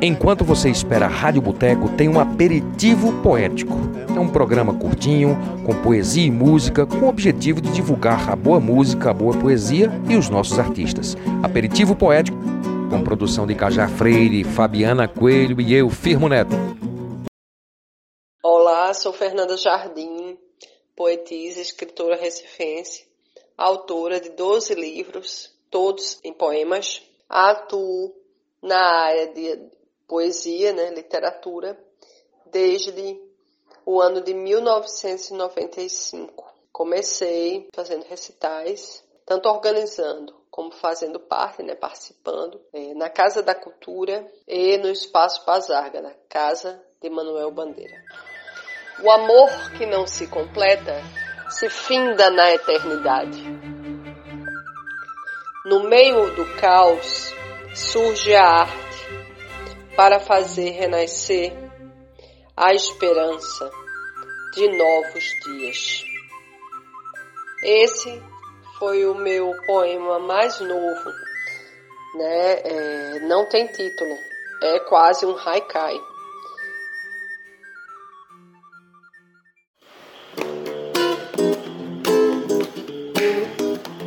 Enquanto você espera a Rádio Boteco, tem um aperitivo poético. É um programa curtinho, com poesia e música, com o objetivo de divulgar a boa música, a boa poesia e os nossos artistas. Aperitivo poético, com produção de Cajá Freire, Fabiana Coelho e eu, Firmo Neto. Olá, sou Fernanda Jardim, poetisa, escritora recifense, autora de 12 livros, todos em poemas. Atuo na área de poesia, né, literatura, desde o ano de 1995. Comecei fazendo recitais, tanto organizando como fazendo parte, né, participando, é, na Casa da Cultura e no Espaço Pazarga, na Casa de Manuel Bandeira. O amor que não se completa se finda na eternidade. No meio do caos surge a arte para fazer renascer a esperança de novos dias. Esse foi o meu poema mais novo, né? É, não tem título, é quase um haikai.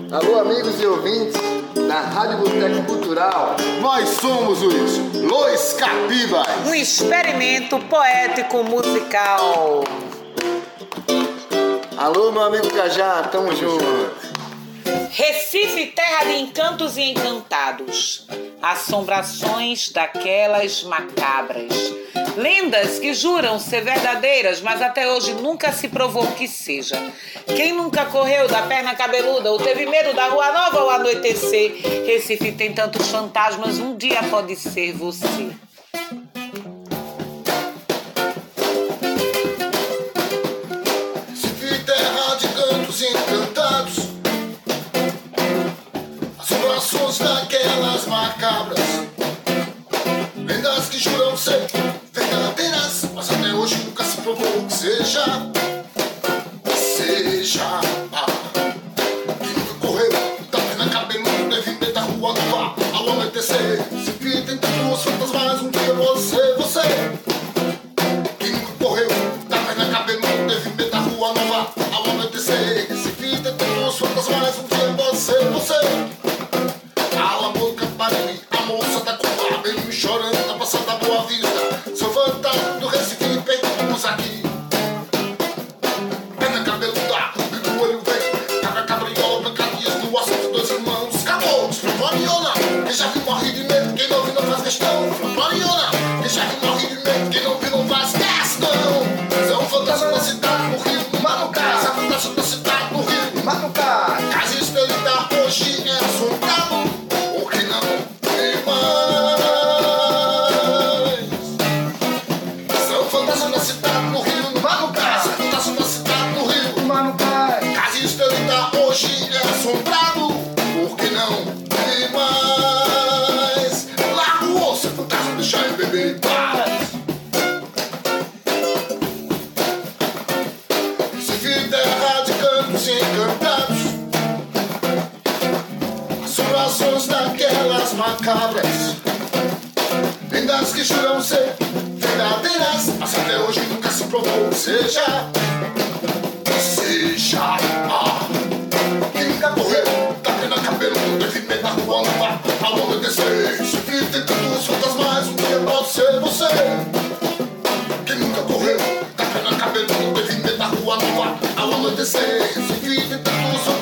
Alô, amigos e ouvintes na Rádio Boteco Cultural. Nós somos os Los Capibas. Um experimento poético musical. Alô, meu amigo Cajá, tamo junto. Recife, terra de encantos e encantados, assombrações daquelas macabras, lendas que juram ser verdadeiras, mas até hoje nunca se provou que seja. Quem nunca correu da perna cabeluda ou teve medo da rua nova ao anoitecer? Recife tem tantos fantasmas, um dia pode ser você. alma dizer que se vida tem os fantasmas, mas um dia você, você. Cala a boca, parei, a moça tá com o me chorando, tá passando a boa vista. Seu fantasma tá, do Recife, pegamos aqui. Pena cabeluda, e tá, do olho vem, cabra cabriola, pencadias do assunto dos irmãos. Acabou, desprovariona, quem já viu morre de medo, quem não viu não faz questão, desprovariona. macabras. Em que juram ser verdadeiras Mas até hoje nunca se provou. Seja, seja. Ah, Quem nunca correu, tá pena cabelo Deve me rua com a luva, a longa desejo Que tem tantos mais, o que é pode ser você? Quem nunca correu, tá na cabelo Deve me dar com a luva, a longa desejo Que tem tantos fantasmas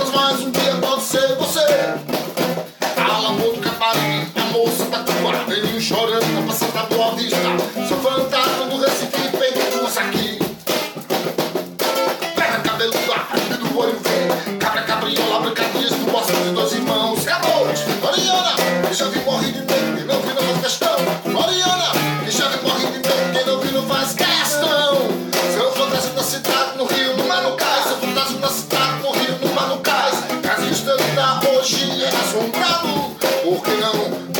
deixar eu beber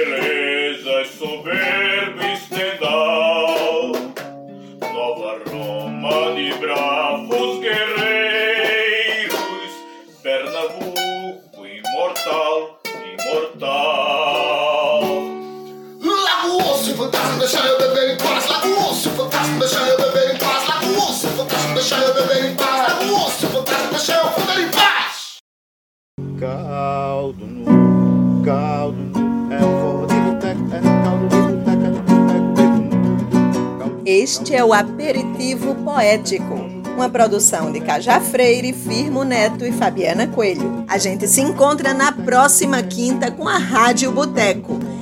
de beleza e soberbo estendal. Nova Roma de bravos guerreiros, Pernambuco imortal, imortal. Larga o osso, fantástico, deixa eu beber em paz. Larga o osso, fantástico, deixa eu beber em paz. Larga o osso, fantástico, deixa eu beber em paz. Larga o osso, fantástico, deixa eu beber em paz. Caldo Este é o Aperitivo Poético, uma produção de Cajá Freire, Firmo Neto e Fabiana Coelho. A gente se encontra na próxima quinta com a Rádio Boteco.